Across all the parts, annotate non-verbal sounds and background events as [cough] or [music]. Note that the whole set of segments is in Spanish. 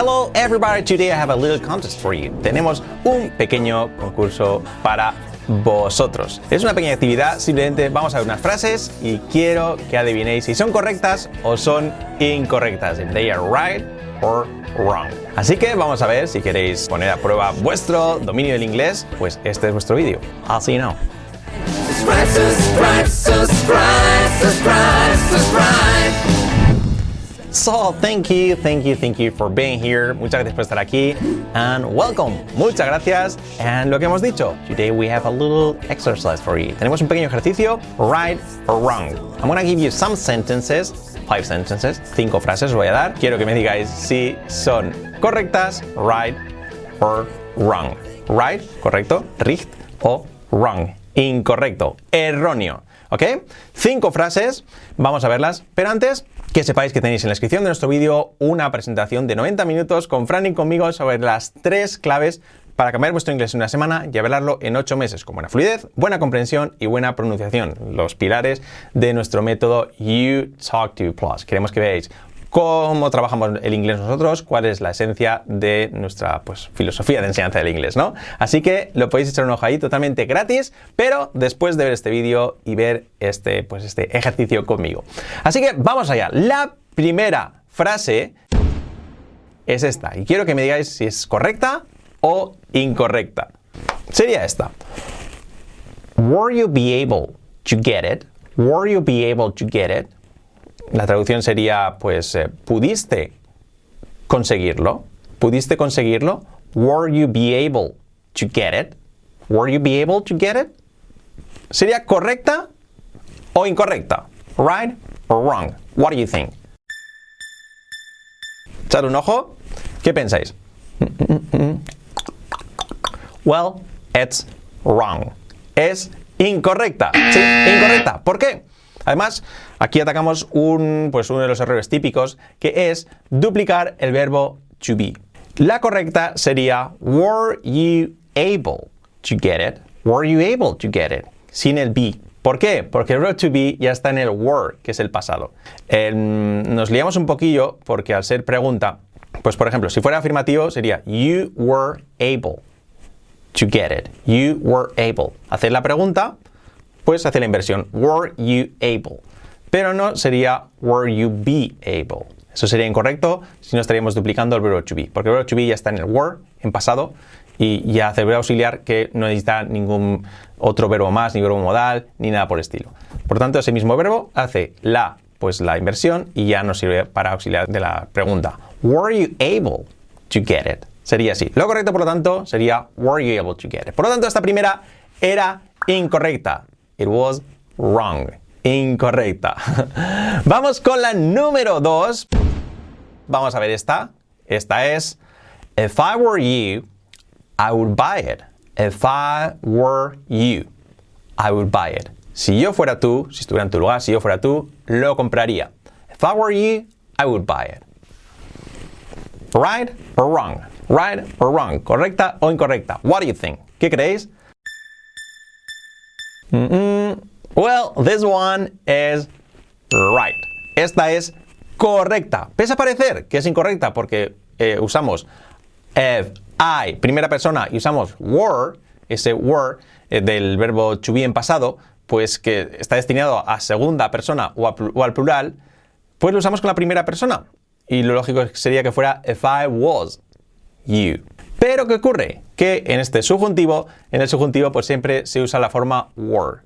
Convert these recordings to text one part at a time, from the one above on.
Hello everybody, today I have a little contest for you. Tenemos un pequeño concurso para vosotros. Es una pequeña actividad, simplemente vamos a ver unas frases y quiero que adivinéis si son correctas o son incorrectas. If they are right or wrong. Así que vamos a ver si queréis poner a prueba vuestro dominio del inglés, pues este es vuestro vídeo. I'll see you now. Subscribe, subscribe, subscribe. So, thank you, thank you, thank you for being here. Muchas gracias por estar aquí. And welcome. Muchas gracias. And lo que hemos dicho, today we have a little exercise for you. Tenemos un pequeño ejercicio, right or wrong. I'm gonna give you some sentences, five sentences, cinco frases voy a dar. Quiero que me digáis si son correctas, right or wrong. Right, correcto, richtig o wrong, incorrecto, erróneo. ¿Ok? Cinco frases, vamos a verlas, pero antes que sepáis que tenéis en la descripción de nuestro vídeo una presentación de 90 minutos con Fran y conmigo sobre las tres claves para cambiar vuestro inglés en una semana y hablarlo en 8 meses con buena fluidez, buena comprensión y buena pronunciación. Los pilares de nuestro método You Talk to Plus. Queremos que veáis cómo trabajamos el inglés nosotros, cuál es la esencia de nuestra pues, filosofía de enseñanza del inglés, ¿no? Así que lo podéis echar un ojo ahí totalmente gratis, pero después de ver este vídeo y ver este, pues, este ejercicio conmigo. Así que vamos allá. La primera frase es esta, y quiero que me digáis si es correcta o incorrecta. Sería esta. Were you be able to get it? Were you be able to get it? La traducción sería, pues, eh, ¿pudiste conseguirlo? ¿Pudiste conseguirlo? Were you be able to get it? Were you be able to get it? ¿Sería correcta o incorrecta? Right or wrong? What do you think? Echad un ojo. ¿Qué pensáis? Well, it's wrong. Es incorrecta. Sí, incorrecta. ¿Por qué? Además, aquí atacamos un, pues uno de los errores típicos, que es duplicar el verbo to be. La correcta sería were you able to get it? Were you able to get it? Sin el be. ¿Por qué? Porque el verbo to be ya está en el were, que es el pasado. Em, nos liamos un poquillo porque al ser pregunta, pues por ejemplo, si fuera afirmativo sería you were able to get it. You were able. Hacer la pregunta, pues hace la inversión. Were you able? Pero no sería were you be able. Eso sería incorrecto si no estaríamos duplicando el verbo to be, porque el verbo to be ya está en el were, en pasado, y ya hace el verbo auxiliar que no necesita ningún otro verbo más, ni verbo modal, ni nada por el estilo. Por tanto, ese mismo verbo hace la, pues la inversión y ya nos sirve para auxiliar de la pregunta. Were you able to get it? Sería así. Lo correcto, por lo tanto, sería were you able to get it. Por lo tanto, esta primera era incorrecta. It was wrong. Incorrecta. [laughs] Vamos con la número 2. Vamos a ver esta. Esta es If I were you, I would buy it. If I were you, I would buy it. Si yo fuera tú, si estuviera en tu lugar, si yo fuera tú, lo compraría. If I were you, I would buy it. Right or wrong? Right or wrong? ¿Correcta o incorrecta? What do you think? ¿Qué creéis? Mm-mm. Well, this one is right. Esta es correcta. Pese a parecer que es incorrecta porque eh, usamos if, I, primera persona, y usamos were, ese were eh, del verbo to be en pasado, pues que está destinado a segunda persona o al plural, pues lo usamos con la primera persona. Y lo lógico sería que fuera if I was you. Pero ¿qué ocurre? Que en este subjuntivo, en el subjuntivo pues siempre se usa la forma were.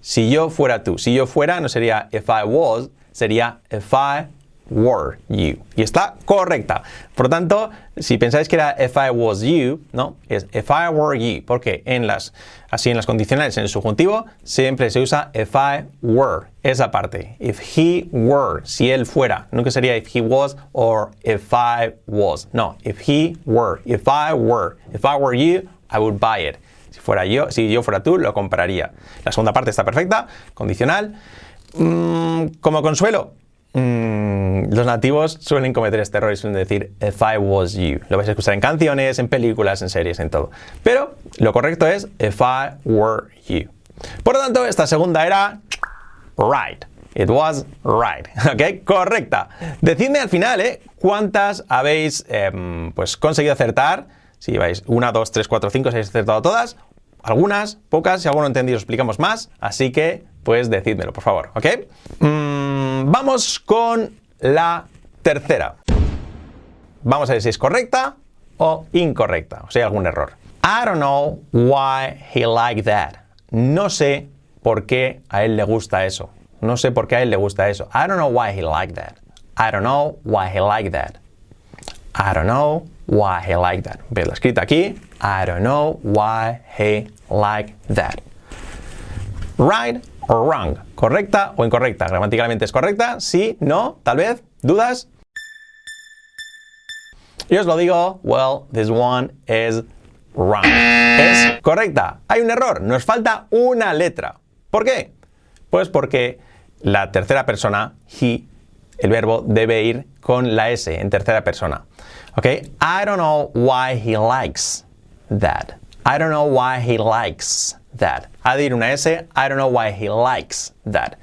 Si yo fuera tú, si yo fuera no sería if I was, sería if I were you. Y está correcta. Por lo tanto, si pensáis que era if I was you, no, es if I were you, porque en las así en las condicionales en el subjuntivo siempre se usa if I were, esa parte. If he were, si él fuera, nunca sería if he was or if I was. No, if he were, if I were, if I were you, I would buy it. Si fuera yo, si yo fuera tú, lo compraría. La segunda parte está perfecta, condicional. Mm, como consuelo, Mm, los nativos suelen cometer este error y suelen decir if I was you. Lo vais a escuchar en canciones, en películas, en series, en todo. Pero lo correcto es if I were you. Por lo tanto, esta segunda era right. It was right. [laughs] ¿Ok? Correcta. Decidme al final, ¿eh? ¿Cuántas habéis em, pues, conseguido acertar? Si lleváis una, dos, tres, cuatro, cinco, si habéis acertado todas. Algunas, pocas, si alguno entendido, explicamos más. Así que, pues decídmelo, por favor. ¿Ok? Mm, vamos con la tercera. Vamos a ver si es correcta o incorrecta, o sea, hay algún error. I don't know why he liked that. No sé por qué a él le gusta eso. No sé por qué a él le gusta eso. I don't know why he liked that. I don't know why he liked that. I don't know why he liked that. Ves la escrita aquí. I don't know why he liked that. Right wrong. ¿Correcta o incorrecta? Gramaticalmente es correcta. Sí, no, tal vez. ¿Dudas? Y os lo digo, well, this one is wrong. Es correcta. Hay un error. Nos falta una letra. ¿Por qué? Pues porque la tercera persona, he, el verbo debe ir con la S en tercera persona. ¿Ok? I don't know why he likes that. I don't know why he likes that. Ha de ir una S. I don't know why he likes that.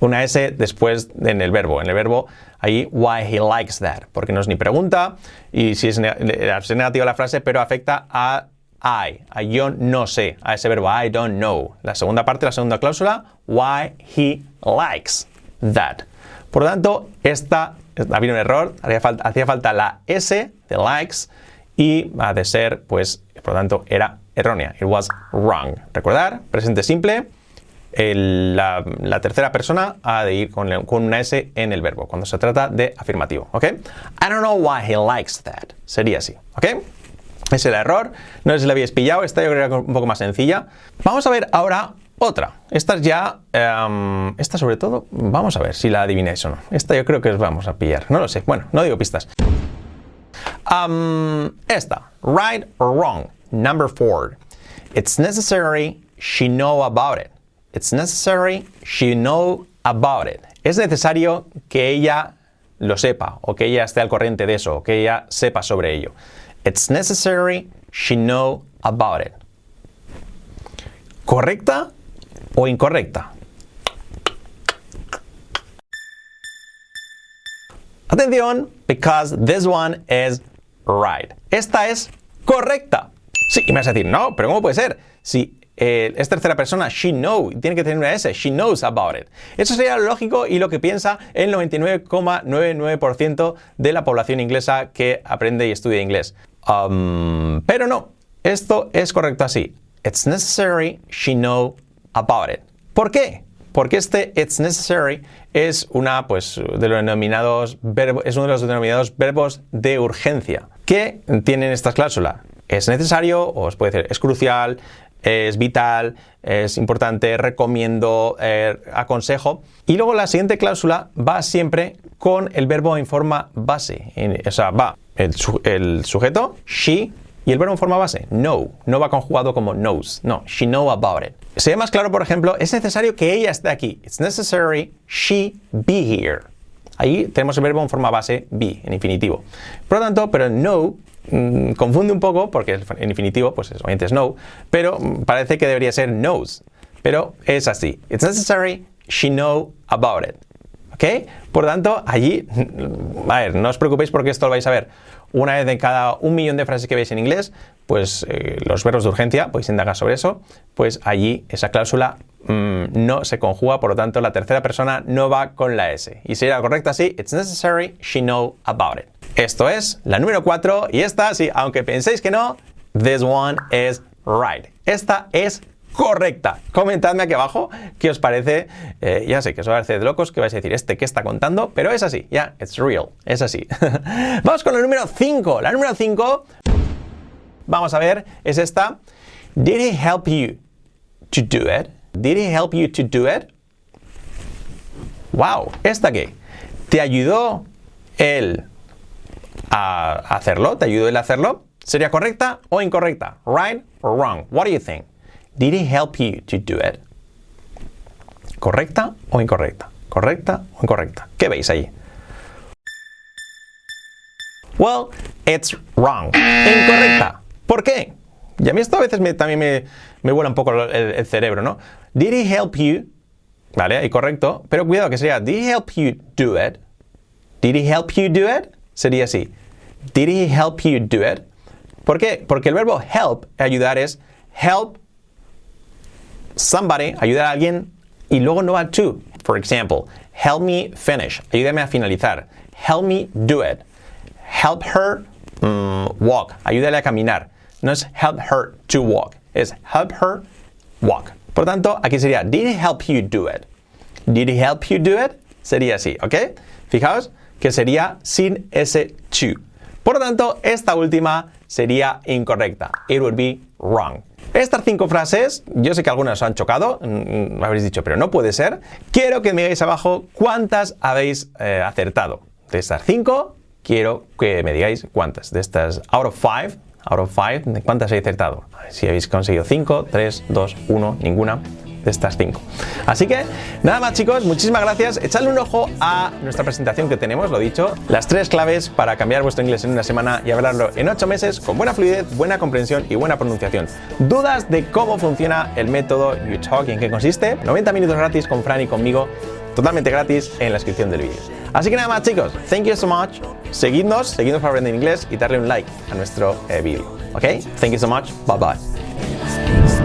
Una S después en el verbo. En el verbo ahí why he likes that, porque no es ni pregunta y si es, negativa la frase, pero afecta a I, a yo no sé, a ese verbo I don't know. La segunda parte, la segunda cláusula, why he likes that. Por lo tanto, esta había un error, hacía falta la S de likes y ha de ser, pues, por lo tanto, era errónea. It was wrong. Recordar, presente simple la, tercera persona ha de ir con, una S en el verbo, cuando se trata de afirmativo, ¿ok? I don't know why he likes that. Sería así, ¿ok? Es el error. No sé si la habéis pillado. Esta yo creo que es un poco más sencilla. Vamos a ver ahora otra. Esta ya... Em, esta sobre todo, vamos a ver si la adivináis o no. Esta yo creo que os vamos a pillar. No lo sé. Bueno, no digo pistas. Um, esta. Right or wrong. Number four. It's necessary she know about it. It's necessary she know about it. Es necesario que ella lo sepa o que ella esté al corriente de eso o que ella sepa sobre ello. It's necessary she know about it. ¿Correcta o incorrecta? Atención, because this one is right. Esta es correcta. Sí, y me vas a decir, no, pero ¿cómo puede ser? Si eh, es tercera persona, she know, tiene que tener una S, she knows about it. Eso sería lo lógico y lo que piensa el 99,99% de la población inglesa que aprende y estudia inglés. Um, pero no, esto es correcto así. It's necessary she know about it. ¿Por qué? Porque este it's necessary es una, pues, de los denominados es uno de los denominados verbos de urgencia que tienen esta cláusula. Es necesario, o os puede decir, es crucial, es vital, es importante, recomiendo, eh, aconsejo. Y luego la siguiente cláusula va siempre con el verbo en forma base. o sea, va el, sujeto, she, y el verbo en forma base, know. No va conjugado como knows. No, she know about it. Sería más claro, por ejemplo, es necesario que ella esté aquí. It's necessary she be here. Ahí tenemos el verbo en forma base be, en infinitivo. Por lo tanto, pero know Mm, confunde un poco porque en infinitivo, pues obviamente es no, pero parece que debería ser knows. Pero es así. It's necessary she know about it. ¿Ok? Por tanto, allí, a ver, no os preocupéis porque esto lo vais a ver una vez en cada un millón de frases que veis en inglés, pues eh, los verbos de urgencia, podéis indagar sobre eso, pues allí esa cláusula mm, no se conjuga, por lo tanto la tercera persona no va con la S. Y sería correcta así, it's necessary she know about it. Esto es la número 4 y esta, sí, aunque penséis que no, this one is right. Esta es correcta. Comentadme aquí abajo qué os parece. Eh, ya sé que os va a parecer de locos, que vais a decir este que está contando, pero es así, ya, it's real, es así. [laughs] Vamos con la número 5. La número 5, vamos a ver, es esta. Did he help you to do it? Did he help you to do it? Wow, ¿esta qué? ¿Te ayudó él a hacerlo? ¿Te ayudó él a hacerlo? ¿Sería correcta o incorrecta? Right or wrong? What do you think? Did he help you to do it? ¿Correcta o incorrecta? ¿Correcta o incorrecta? ¿Qué veis ahí? Well, it's wrong. Incorrecta. ¿Por qué? Y a mí esto a veces también me, me vuela un poco el, cerebro, ¿no? Did he help you ¿vale? Y correcto, pero cuidado que sería, did he help you do it? Did he help you do it? Sería así. Did he help you do it? ¿Por qué? Porque el verbo help, ayudar, es help somebody, ayudar a alguien, y luego no va to. For example, help me finish, ayúdame a finalizar. Help me do it. Help her mm, walk, ayúdale a caminar. No es help her to walk, es help her walk. Por tanto, aquí sería, did he help you do it? Did he help you do it? Sería así, ¿ok? Fijaos que sería sin ese to. Por lo tanto, esta última sería incorrecta. It would be wrong. Estas cinco frases, yo sé que algunas os han chocado, mm, mm, habréis dicho, pero no puede ser. Quiero que me digáis abajo cuántas habéis eh, acertado. De estas cinco, quiero que me digáis cuántas. De estas out of five, out of five, ¿cuántas he acertado? Si habéis conseguido cinco, tres, dos, uno, ninguna de estas cinco. Así que nada más chicos, muchísimas gracias. Echadle un ojo a nuestra presentación que tenemos, lo dicho, las tres claves para cambiar vuestro inglés en una semana y hablarlo en ocho meses con buena fluidez, buena comprensión y buena pronunciación. ¿Dudas de cómo funciona el método YouTalk y en qué consiste? 90 minutos gratis con Fran y conmigo, totalmente gratis en la descripción del vídeo. Así que nada más chicos, thank you so much. Seguidnos, seguidnos para aprender inglés y darle un like a nuestro eh, vídeo. ¿Ok? Thank you so much. Bye bye.